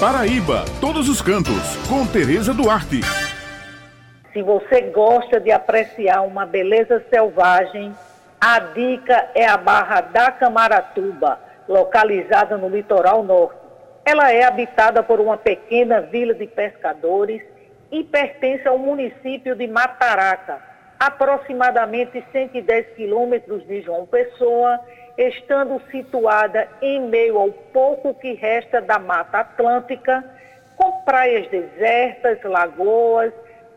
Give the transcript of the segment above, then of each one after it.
Paraíba, todos os cantos, com Tereza Duarte. Se você gosta de apreciar uma beleza selvagem, a dica é a Barra da Camaratuba, localizada no litoral norte. Ela é habitada por uma pequena vila de pescadores e pertence ao município de Mataraca, aproximadamente 110 quilômetros de João Pessoa, estando situada em meio ao pouco que resta da Mata Atlântica, com praias desertas, lagoas,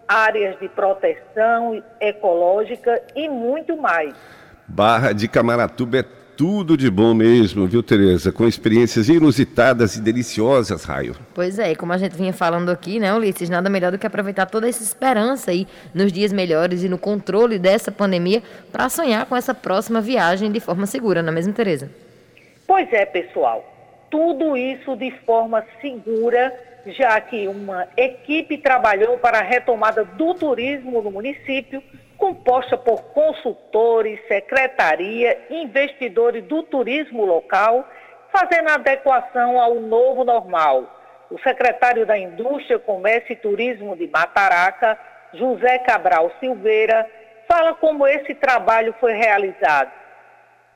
áreas de proteção ecológica e muito mais. Barra de Camaratuba é tudo de bom mesmo, viu, Tereza? Com experiências inusitadas e deliciosas, Raio. Pois é, como a gente vinha falando aqui, né, Ulisses? Nada melhor do que aproveitar toda essa esperança aí nos dias melhores e no controle dessa pandemia para sonhar com essa próxima viagem de forma segura, não é mesmo, Tereza? Pois é, pessoal. Tudo isso de forma segura, já que uma equipe trabalhou para a retomada do turismo no município composta por consultores, secretaria, investidores do turismo local, fazendo adequação ao novo normal. O secretário da Indústria, Comércio e Turismo de Mataraca, José Cabral Silveira, fala como esse trabalho foi realizado.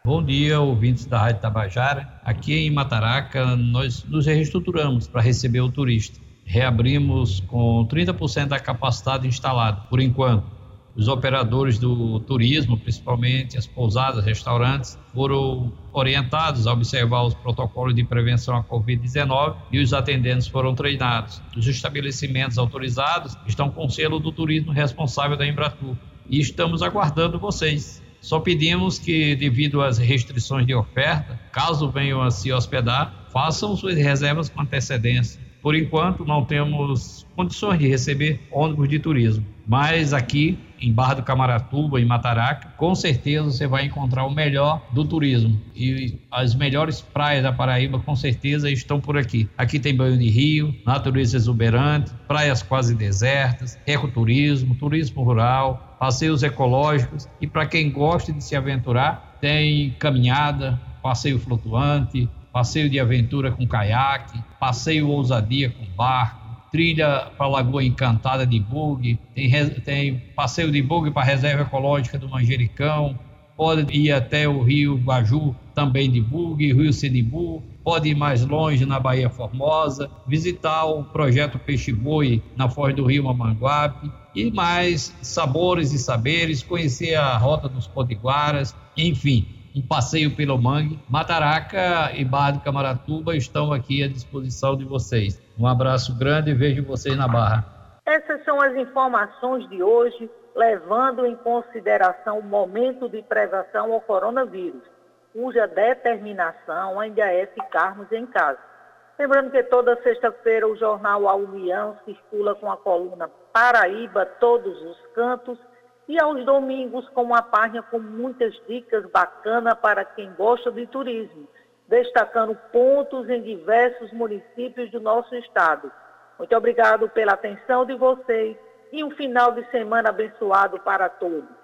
Bom dia, ouvintes da Rádio Tabajara. Aqui em Mataraca, nós nos reestruturamos para receber o turista. Reabrimos com 30% da capacidade instalada, por enquanto os operadores do turismo, principalmente as pousadas, restaurantes, foram orientados a observar os protocolos de prevenção à Covid-19 e os atendentes foram treinados. Os estabelecimentos autorizados estão com selo do turismo responsável da Embratur e estamos aguardando vocês. Só pedimos que, devido às restrições de oferta, caso venham a se hospedar, façam suas reservas com antecedência. Por enquanto, não temos condições de receber ônibus de turismo, mas aqui em Barra do Camaratuba, em Mataraca, com certeza você vai encontrar o melhor do turismo. E as melhores praias da Paraíba, com certeza, estão por aqui. Aqui tem banho de rio, natureza exuberante, praias quase desertas, ecoturismo, turismo rural, passeios ecológicos. E para quem gosta de se aventurar, tem caminhada, passeio flutuante, passeio de aventura com caiaque, passeio ousadia com barco trilha para a Lagoa Encantada de bug, tem, tem passeio de bug para a Reserva Ecológica do Manjericão, pode ir até o Rio Guaju também de bug, Rio Sinibu, pode ir mais longe na Bahia Formosa, visitar o projeto Peixe Boi na Foz do Rio Mamanguape e mais sabores e saberes, conhecer a Rota dos Potiguaras, enfim, um passeio pelo mangue. Mataraca e Barra do Camaratuba estão aqui à disposição de vocês. Um abraço grande e vejo vocês na Barra. Essas são as informações de hoje, levando em consideração o momento de prevenção ao coronavírus, cuja determinação ainda é ficarmos em casa. Lembrando que toda sexta-feira o jornal A União circula com a coluna Paraíba, todos os cantos, e aos domingos com uma página com muitas dicas bacanas para quem gosta de turismo, destacando pontos em diversos municípios do nosso estado. Muito obrigado pela atenção de vocês e um final de semana abençoado para todos.